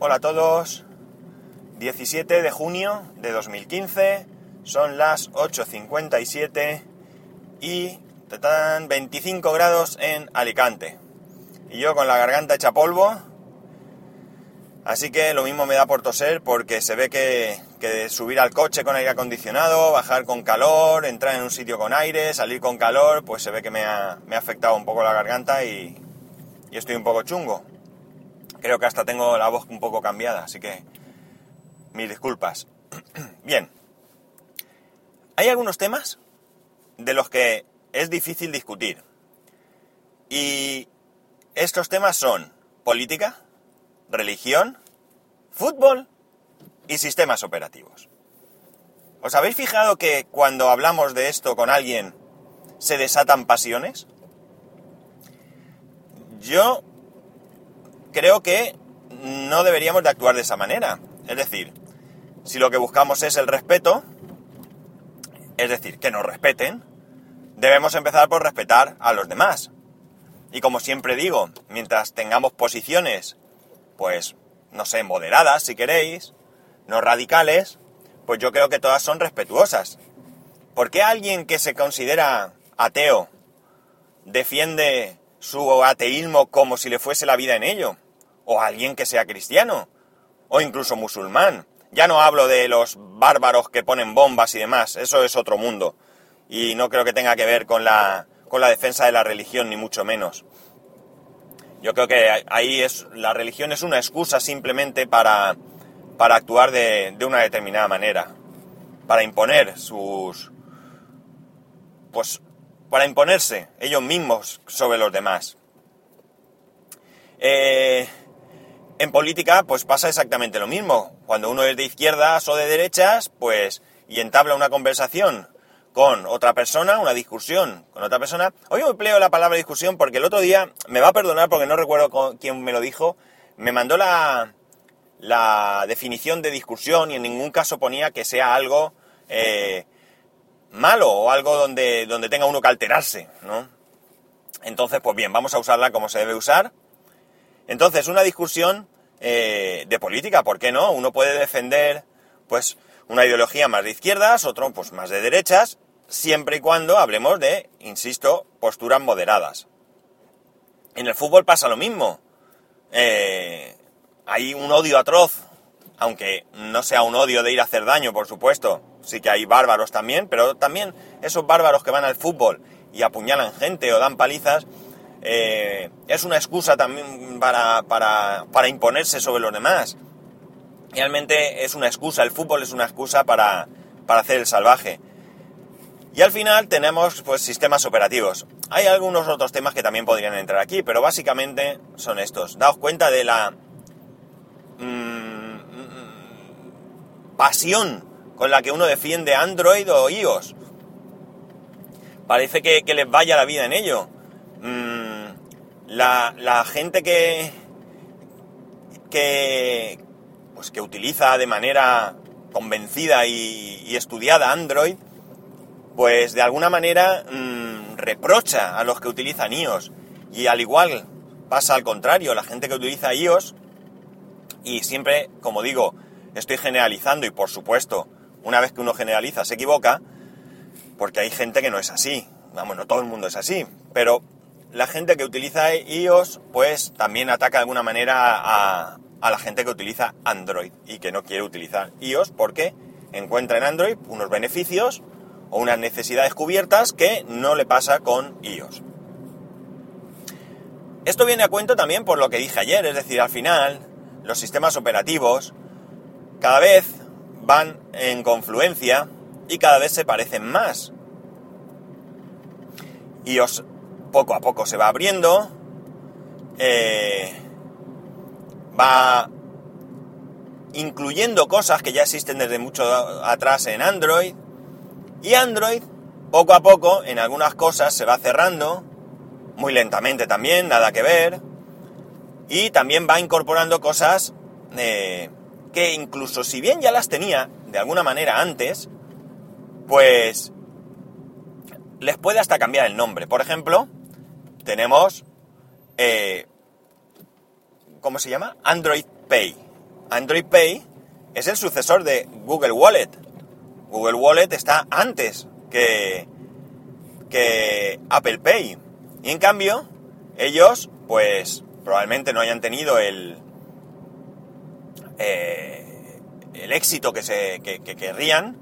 Hola a todos. 17 de junio de 2015. Son las 8.57 y están 25 grados en Alicante. Y yo con la garganta hecha polvo. Así que lo mismo me da por toser porque se ve que, subir al coche con aire acondicionado, bajar con calor, entrar en un sitio con aire, salir con calor, pues se ve que me ha, me ha afectado un poco la garganta y estoy un poco chungo. Creo que hasta tengo la voz un poco cambiada, así que mis disculpas. Bien, hay algunos temas de los que es difícil discutir. Y estos temas son política, religión, fútbol y sistemas operativos. ¿Os habéis fijado que cuando hablamos de esto con alguien se desatan pasiones? Yo creo que no deberíamos de actuar de esa manera. Es decir, si lo que buscamos es el respeto, es decir, que nos respeten, debemos empezar por respetar a los demás. Y como siempre digo, mientras tengamos posiciones, pues, no sé, moderadas si queréis, no radicales, pues yo creo que todas son respetuosas. ¿Por qué alguien que se considera ateo defiende su ateísmo como si le fuese la vida en ello? ¿O alguien que sea cristiano? ¿O incluso musulmán? Ya no hablo de los bárbaros que ponen bombas y demás, eso es otro mundo. Y no creo que tenga que ver con la, con la defensa de la religión, ni mucho menos. Yo creo que ahí es, la religión es una excusa simplemente para, para actuar de, de una determinada manera. Para imponer sus... Pues para imponerse ellos mismos sobre los demás. Eh, en política, pues pasa exactamente lo mismo. Cuando uno es de izquierdas o de derechas, pues, y entabla una conversación con otra persona, una discusión con otra persona. Hoy me empleo la palabra discusión porque el otro día, me va a perdonar porque no recuerdo quién me lo dijo, me mandó la, la definición de discusión y en ningún caso ponía que sea algo eh, malo o algo donde, donde tenga uno que alterarse, ¿no? Entonces, pues bien, vamos a usarla como se debe usar. Entonces, una discusión eh, de política, ¿por qué no? Uno puede defender, pues, una ideología más de izquierdas, otro, pues, más de derechas, siempre y cuando hablemos de, insisto, posturas moderadas. En el fútbol pasa lo mismo. Eh, hay un odio atroz, aunque no sea un odio de ir a hacer daño, por supuesto, sí que hay bárbaros también, pero también esos bárbaros que van al fútbol y apuñalan gente o dan palizas, eh, es una excusa también para, para, para, imponerse sobre los demás. Realmente es una excusa, el fútbol es una excusa para, para hacer el salvaje. Y al final tenemos pues sistemas operativos. Hay algunos otros temas que también podrían entrar aquí, pero básicamente son estos. Daos cuenta de la mmm, pasión con la que uno defiende Android o iOS. Parece que, les vaya la vida en ello. Mm, la, la, gente que, que, pues que utiliza de manera convencida y, y estudiada Android, pues de alguna manera mmm, reprocha a los que utilizan iOS. Y al igual pasa al contrario, la gente que utiliza iOS, y siempre, como digo, estoy generalizando y por supuesto, una vez que uno generaliza se equivoca, porque hay gente que no es así. Vamos, no todo el mundo es así, pero la gente que utiliza iOS, pues también ataca de alguna manera a, a, la gente que utiliza Android y que no quiere utilizar iOS porque encuentra en Android unos beneficios o unas necesidades cubiertas que no le pasa con iOS. Esto viene a cuento también por lo que dije ayer, es decir, al final los sistemas operativos cada vez van en confluencia y cada vez se parecen más. iOS poco a poco se va abriendo, eh, va incluyendo cosas que ya existen desde mucho atrás en Android, y Android poco a poco en algunas cosas se va cerrando, muy lentamente también, nada que ver, y también va incorporando cosas eh, que incluso si bien ya las tenía de alguna manera antes, pues les puede hasta cambiar el nombre. Por ejemplo, tenemos, eh, ¿cómo se llama? Android Pay. Android Pay es el sucesor de Google Wallet. Google Wallet está antes que, que Apple Pay. Y en cambio, ellos, pues, probablemente no hayan tenido el, eh, el éxito que, se, que, que querrían.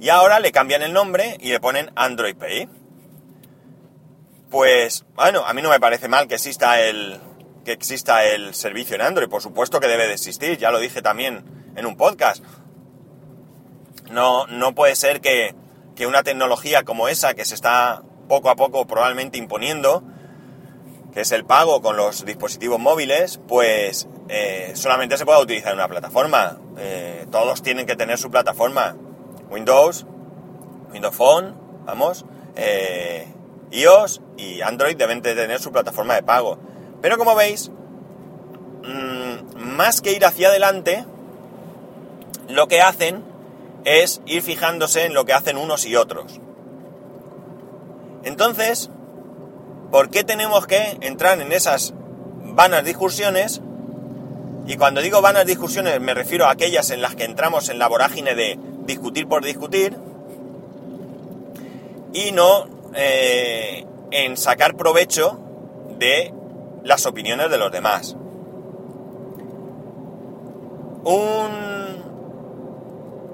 Y ahora le cambian el nombre y le ponen Android Pay. Pues, bueno, a mí no me parece mal que exista el, que exista el servicio en Android. Por supuesto que debe de existir, ya lo dije también en un podcast. No, no puede ser que, que una tecnología como esa, que se está poco a poco probablemente imponiendo, que es el pago con los dispositivos móviles, pues eh, solamente se pueda utilizar una plataforma. Eh, todos tienen que tener su plataforma. Windows, Windows Phone, vamos, eh, iOS y Android deben de tener su plataforma de pago. Pero como veis, mmm, más que ir hacia adelante, lo que hacen es ir fijándose en lo que hacen unos y otros. Entonces, ¿por qué tenemos que entrar en esas vanas discusiones? Y cuando digo vanas discusiones me refiero a aquellas en las que entramos en la vorágine de discutir por discutir y no eh, en sacar provecho de las opiniones de los demás. Un,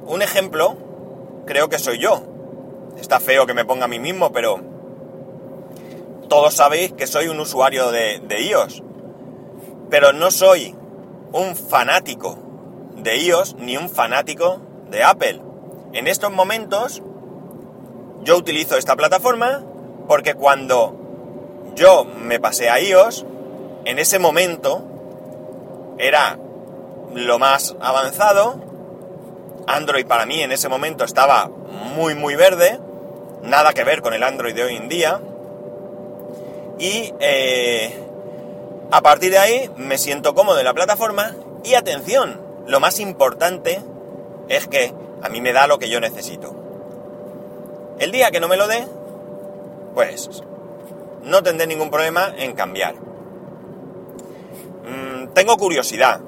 un ejemplo creo que soy yo. Está feo que me ponga a mí mismo, pero todos sabéis que soy un usuario de, de iOS. Pero no soy un fanático de iOS ni un fanático de Apple. En estos momentos yo utilizo esta plataforma porque cuando yo me pasé a iOS, en ese momento era lo más avanzado. Android para mí en ese momento estaba muy muy verde, nada que ver con el Android de hoy en día. Y eh, a partir de ahí me siento cómodo en la plataforma y atención, lo más importante es que a mí me da lo que yo necesito. El día que no me lo dé, pues no tendré ningún problema en cambiar. Mm, tengo curiosidad,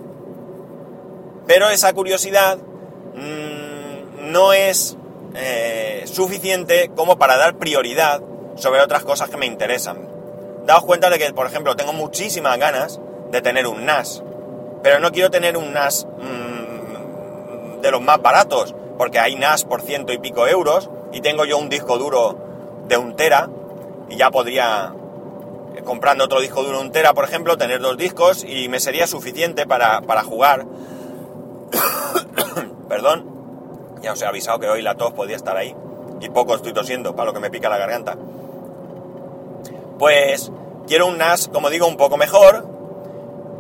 pero esa curiosidad mmm, no es eh, suficiente como para dar prioridad sobre otras cosas que me interesan. Daos cuenta de que, por ejemplo, tengo muchísimas ganas de tener un NAS, pero no quiero tener un NAS mmm, de los más baratos, porque hay NAS por ciento y pico euros y tengo yo un disco duro de un tera y ya podría, eh, comprando otro disco duro un tera, por ejemplo, tener dos discos y me sería suficiente para, para jugar. Perdón, ya os he avisado que hoy la tos podía estar ahí y poco estoy tosiendo para lo que me pica la garganta. Pues quiero un NAS, como digo, un poco mejor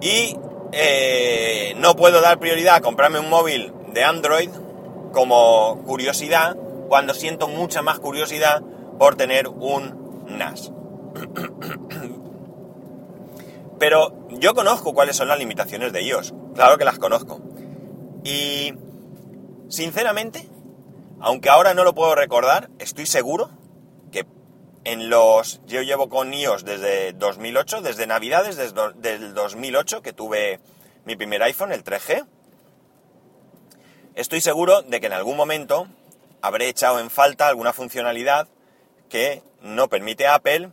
y eh, no puedo dar prioridad a comprarme un móvil de Android como curiosidad cuando siento mucha más curiosidad por tener un NAS. Pero yo conozco cuáles son las limitaciones de iOS, claro que las conozco. Y sinceramente, aunque ahora no lo puedo recordar, estoy seguro en los... Yo llevo con iOS desde 2008, desde Navidades desde del 2008 que tuve mi primer iPhone, el 3G. Estoy seguro de que en algún momento habré echado en falta alguna funcionalidad que no permite Apple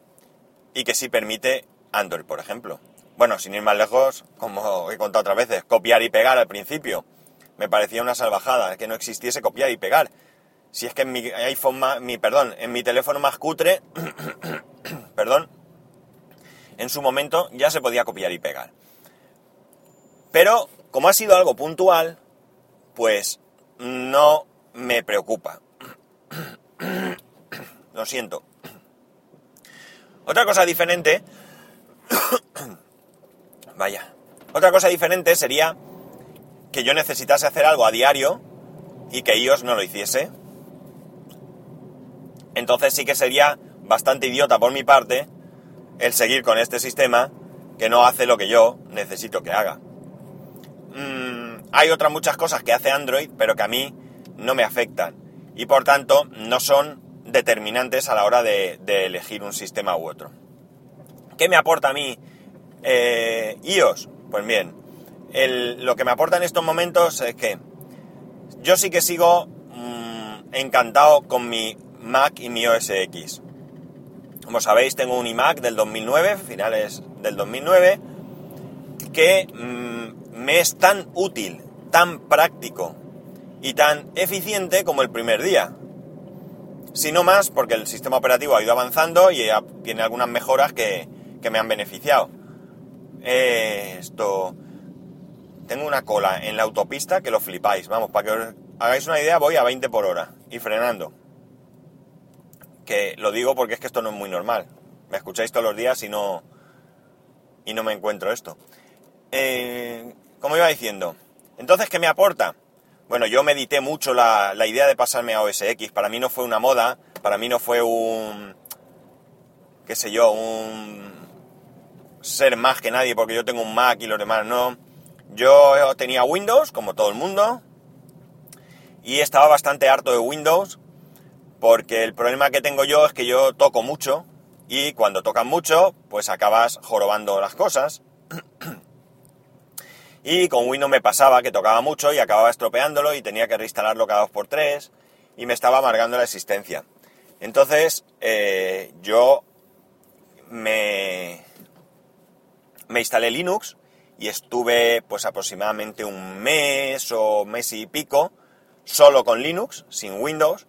y que sí permite Android, por ejemplo. Bueno, sin ir más lejos, como he contado otras veces, copiar y pegar al principio. Me parecía una salvajada que no existiese copiar y pegar. Si es que en mi iPhone más, mi, perdón, en mi teléfono más cutre, perdón, en su momento ya se podía copiar y pegar. Pero, como ha sido algo puntual, pues no me preocupa. Lo siento. Otra cosa diferente Vaya. Otra cosa diferente sería que yo necesitase hacer algo a diario y que iOS no lo hiciese. Entonces sí que sería bastante idiota por mi parte el seguir con este sistema que no hace lo que yo necesito que haga. Mm, hay otras muchas cosas que hace Android, pero que a mí no me afectan. Y por tanto no son determinantes a la hora de, elegir un sistema u otro. ¿Qué me aporta a mí eh, iOS? Pues bien, lo que me aporta en estos momentos es que yo sí que sigo mm, encantado con mi Mac y mi OS X. Como sabéis, tengo un iMac del 2009, finales del 2009, que mm, me es tan útil, tan práctico y tan eficiente como el primer día. Si no más, porque el sistema operativo ha ido avanzando y tiene algunas mejoras que, me han beneficiado. Esto. Tengo una cola en la autopista que lo flipáis. Vamos, para que os hagáis una idea, voy a 20 por hora y frenando. Que lo digo porque es que esto no es muy normal. Me escucháis todos los días y no. y no me encuentro esto. Eh, como iba diciendo. Entonces, ¿qué me aporta? Bueno, yo medité mucho la, la idea de pasarme a OS X. Para mí no fue una moda, para mí no fue un. qué sé yo, un. ser más que nadie porque yo tengo un Mac y los demás no. Yo tenía Windows, como todo el mundo, y estaba bastante harto de Windows porque el problema que tengo yo es que yo toco mucho y cuando tocas mucho, pues acabas jorobando las cosas. y con Windows me pasaba que tocaba mucho y acababa estropeándolo y tenía que reinstalarlo cada dos por tres y me estaba amargando la existencia. Entonces, eh, yo me, me instalé Linux y estuve pues aproximadamente un mes o mes y pico solo con Linux, sin Windows,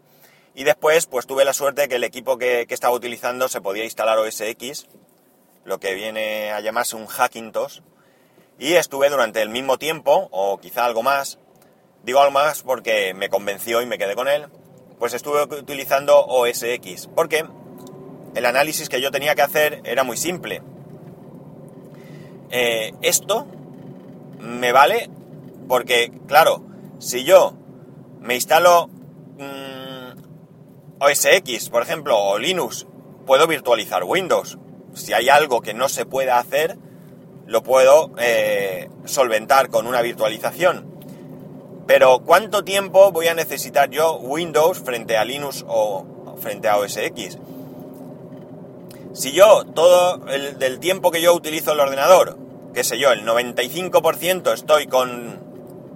y después pues tuve la suerte que el equipo que, estaba utilizando se podía instalar OS X, lo que viene a llamarse un Hackintosh, y estuve durante el mismo tiempo, o quizá algo más, digo algo más porque me convenció y me quedé con él, pues estuve utilizando OS X, porque el análisis que yo tenía que hacer era muy simple. Eh, esto me vale porque, claro, si yo me instalo mm, OS X, por ejemplo, o Linux, puedo virtualizar Windows. Si hay algo que no se pueda hacer, lo puedo eh, solventar con una virtualización. Pero ¿cuánto tiempo voy a necesitar yo Windows frente a Linux o frente a OS X? Si yo todo el tiempo que yo utilizo el ordenador, qué sé yo, el 95% estoy con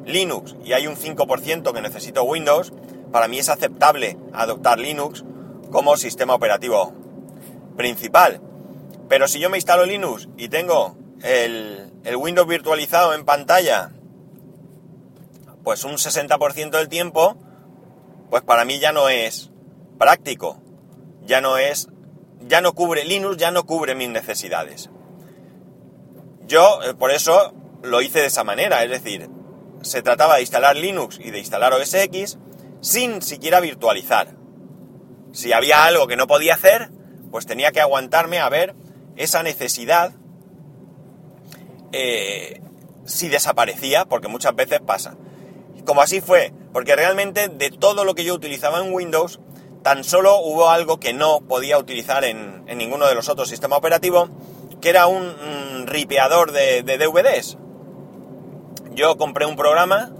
Linux y hay un 5% que necesito Windows, para mí es aceptable adoptar Linux como sistema operativo principal. Pero si yo me instalo Linux y tengo el, Windows virtualizado en pantalla, pues un 60% del tiempo, pues para mí ya no es práctico, ya no es, ya no cubre, Linux ya no cubre mis necesidades. Yo, eh, por eso, lo hice de esa manera, es decir, se trataba de instalar Linux y de instalar OS X sin siquiera virtualizar. Si había algo que no podía hacer, pues tenía que aguantarme a ver esa necesidad eh, si desaparecía, porque muchas veces pasa. Como así fue, porque realmente de todo lo que yo utilizaba en Windows, tan solo hubo algo que no podía utilizar en, ninguno de los otros sistemas operativos, que era un, ripeador de DVDs yo compré un programa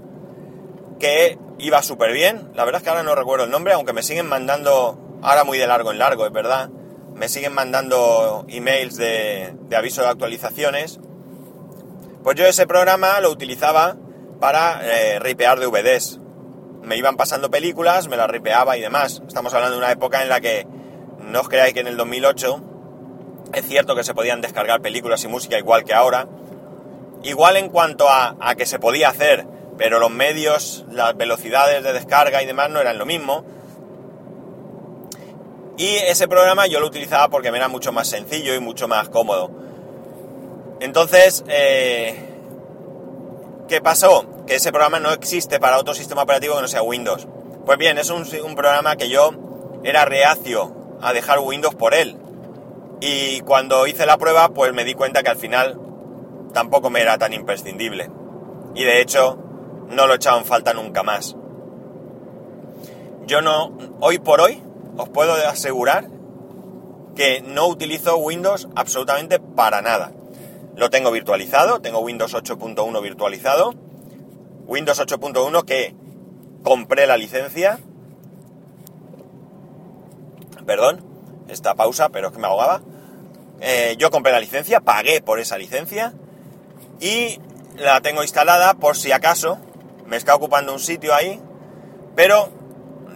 que iba súper bien. La verdad es que ahora no recuerdo el nombre, aunque me siguen mandando, ahora muy de largo en largo, es verdad. Me siguen mandando emails de, aviso de actualizaciones. Pues yo ese programa lo utilizaba para eh, ripear DVDs. Me iban pasando películas, me las ripeaba y demás. Estamos hablando de una época en la que no os creáis que en el 2008 es cierto que se podían descargar películas y música igual que ahora, Igual en cuanto a, que se podía hacer, pero los medios, las velocidades de descarga y demás no eran lo mismo. Y ese programa yo lo utilizaba porque me era mucho más sencillo y mucho más cómodo. Entonces, eh, ¿qué pasó? Que ese programa no existe para otro sistema operativo que no sea Windows. Pues bien, es un, un programa que yo era reacio a dejar Windows por él. Y cuando hice la prueba, pues me di cuenta que al final tampoco me era tan imprescindible. Y de hecho, no lo en falta nunca más. Yo no, hoy por hoy, os puedo asegurar que no utilizo Windows absolutamente para nada. Lo tengo virtualizado, tengo Windows 8.1 virtualizado. Windows 8.1 que compré la licencia. Perdón, esta pausa, pero es que me ahogaba. Eh, yo compré la licencia, pagué por esa licencia y la tengo instalada por si acaso me está ocupando un sitio ahí, pero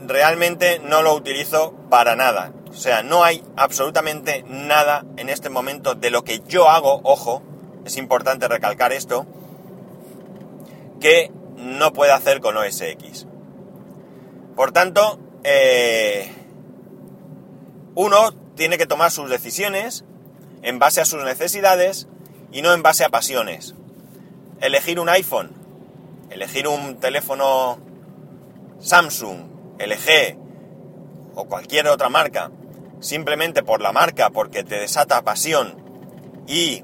realmente no lo utilizo para nada. O sea, no hay absolutamente nada en este momento de lo que yo hago, ojo, es importante recalcar esto, que no puede hacer con OS X. Por tanto, eh, uno tiene que tomar sus decisiones en base a sus necesidades y no en base a pasiones. Elegir un iPhone, elegir un teléfono Samsung, LG o cualquier otra marca, simplemente por la marca, porque te desata pasión y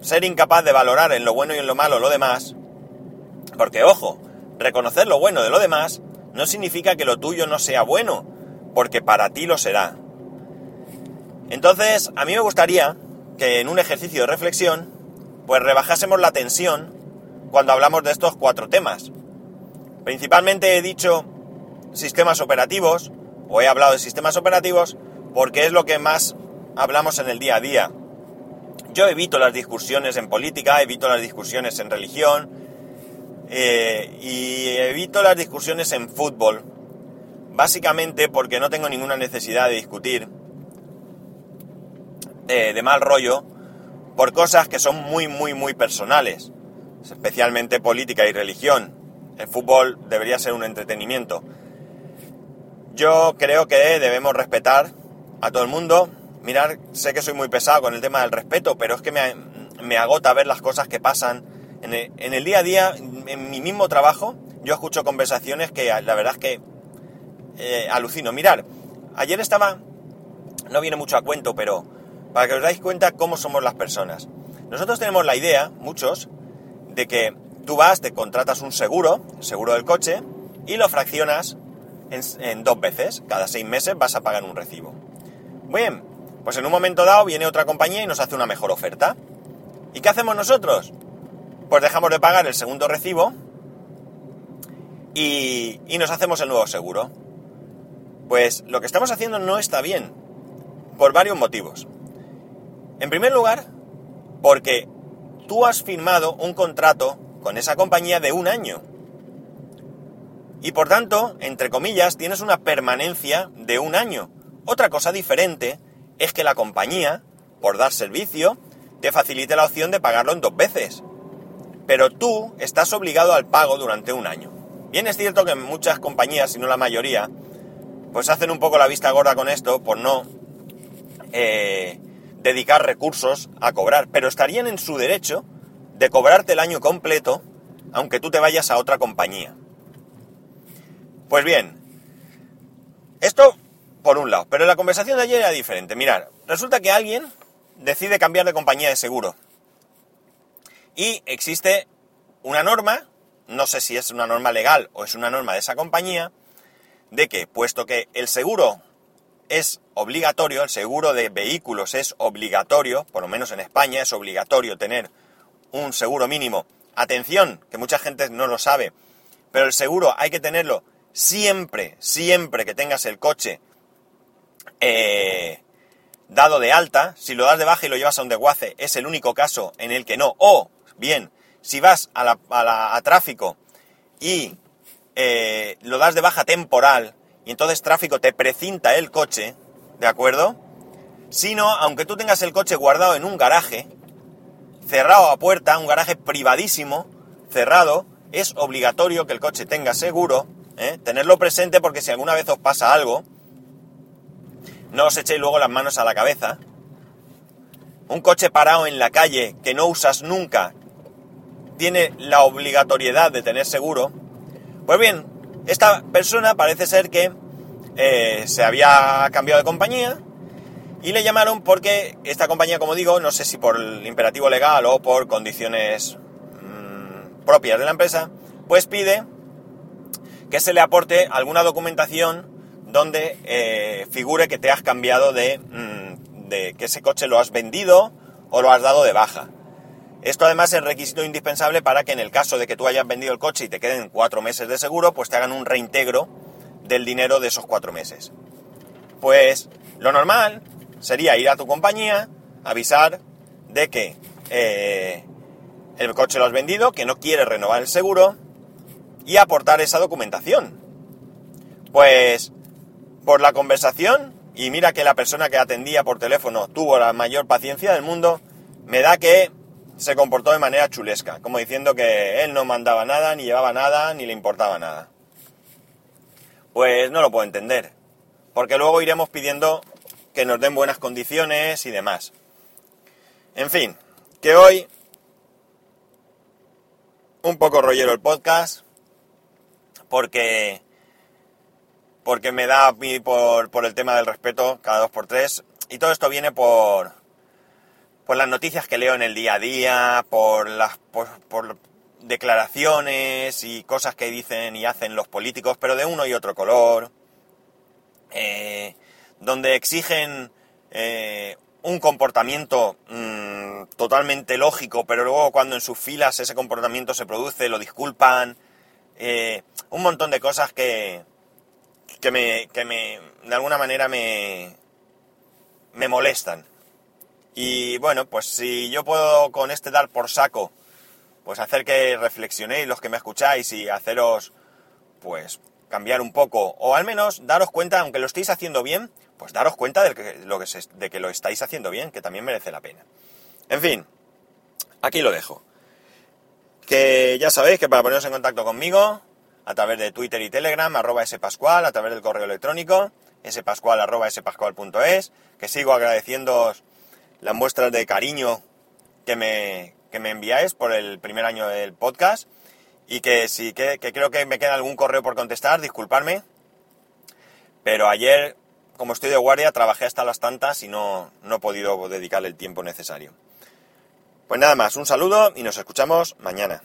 ser incapaz de valorar en lo bueno y en lo malo lo demás, porque ojo, reconocer lo bueno de lo demás no significa que lo tuyo no sea bueno, porque para ti lo será. Entonces, a mí me gustaría que en un ejercicio de reflexión, pues rebajásemos la tensión cuando hablamos de estos cuatro temas. Principalmente he dicho sistemas operativos, o he hablado de sistemas operativos, porque es lo que más hablamos en el día a día. Yo evito las discusiones en política, evito las discusiones en religión, eh, y evito las discusiones en fútbol, básicamente porque no tengo ninguna necesidad de discutir eh, de mal rollo por cosas que son muy, muy, muy personales, especialmente política y religión. El fútbol debería ser un entretenimiento. Yo creo que debemos respetar a todo el mundo. Mirar, sé que soy muy pesado con el tema del respeto, pero es que me, me agota ver las cosas que pasan en el, día a día, en mi mismo trabajo, yo escucho conversaciones que la verdad es que eh, alucino. Mirar, ayer estaba, no viene mucho a cuento, pero para que os dais cuenta cómo somos las personas. Nosotros tenemos la idea, muchos, de que tú vas, te contratas un seguro, seguro del coche, y lo fraccionas en, en, dos veces. Cada seis meses vas a pagar un recibo. Bien, pues en un momento dado viene otra compañía y nos hace una mejor oferta. ¿Y qué hacemos nosotros? Pues dejamos de pagar el segundo recibo y, y nos hacemos el nuevo seguro. Pues lo que estamos haciendo no está bien, por varios motivos. En primer lugar, porque tú has firmado un contrato con esa compañía de un año. Y por tanto, entre comillas, tienes una permanencia de un año. Otra cosa diferente es que la compañía, por dar servicio, te facilite la opción de pagarlo en dos veces. Pero tú estás obligado al pago durante un año. Bien es cierto que muchas compañías, si no la mayoría, pues hacen un poco la vista gorda con esto por no eh, dedicar recursos a cobrar, pero estarían en su derecho de cobrarte el año completo aunque tú te vayas a otra compañía. Pues bien, esto por un lado, pero la conversación de ayer era diferente. Mirar, resulta que alguien decide cambiar de compañía de seguro. Y existe una norma, no sé si es una norma legal o es una norma de esa compañía, de que puesto que el seguro es obligatorio, el seguro de vehículos es obligatorio, por lo menos en España es obligatorio tener un seguro mínimo. Atención, que mucha gente no lo sabe, pero el seguro hay que tenerlo siempre, siempre que tengas el coche eh, dado de alta. Si lo das de baja y lo llevas a un desguace, es el único caso en el que no. O, bien, si vas a, la, tráfico y eh, lo das de baja temporal, y entonces tráfico te precinta el coche, ¿de acuerdo? Si no, aunque tú tengas el coche guardado en un garaje, cerrado a puerta, un garaje privadísimo, cerrado, es obligatorio que el coche tenga seguro, ¿eh? tenerlo presente porque si alguna vez os pasa algo, no os echéis luego las manos a la cabeza. Un coche parado en la calle que no usas nunca tiene la obligatoriedad de tener seguro. Pues bien, esta persona parece ser que eh, se había cambiado de compañía y le llamaron porque esta compañía, como digo, no sé si por el imperativo legal o por condiciones mmm, propias de la empresa, pues pide que se le aporte alguna documentación donde eh, figure que te has cambiado de, mmm, de que ese coche lo has vendido o lo has dado de baja. Esto además es requisito indispensable para que en el caso de que tú hayas vendido el coche y te queden cuatro meses de seguro, pues te hagan un reintegro del dinero de esos cuatro meses. Pues lo normal sería ir a tu compañía, avisar de que eh, el coche lo has vendido, que no quieres renovar el seguro y aportar esa documentación. Pues por la conversación, y mira que la persona que atendía por teléfono tuvo la mayor paciencia del mundo, me da que se comportó de manera chulesca, como diciendo que él no mandaba nada, ni llevaba nada, ni le importaba nada. Pues no lo puedo entender, porque luego iremos pidiendo que nos den buenas condiciones y demás. En fin, que hoy un poco rollero el podcast, porque porque me da a mí por, por el tema del respeto cada dos por tres, y todo esto viene por, por las noticias que leo en el día a día, por las por, declaraciones y cosas que dicen y hacen los políticos, pero de uno y otro color, eh, donde exigen eh, un comportamiento mm, totalmente lógico, pero luego cuando en sus filas ese comportamiento se produce, lo disculpan, eh, un montón de cosas que, que me, que me, de alguna manera me, me molestan. Y bueno, pues si yo puedo con este dar por saco, pues hacer que reflexionéis los que me escucháis y haceros, pues, cambiar un poco, o al menos daros cuenta, aunque lo estéis haciendo bien, pues daros cuenta de que, lo de que lo estáis haciendo bien, que también merece la pena. En fin, aquí lo dejo. Que ya sabéis que para poneros en contacto conmigo, a través de Twitter y Telegram, arroba spascual, a través del correo electrónico, spascual arroba spascual.es, que sigo agradeciendo las muestras de cariño que me, que me enviáis por el primer año del podcast y que sí, que, que creo que me queda algún correo por contestar, disculparme, pero ayer, como estoy de guardia, trabajé hasta las tantas y no, no he podido dedicarle el tiempo necesario. Pues nada más, un saludo y nos escuchamos mañana.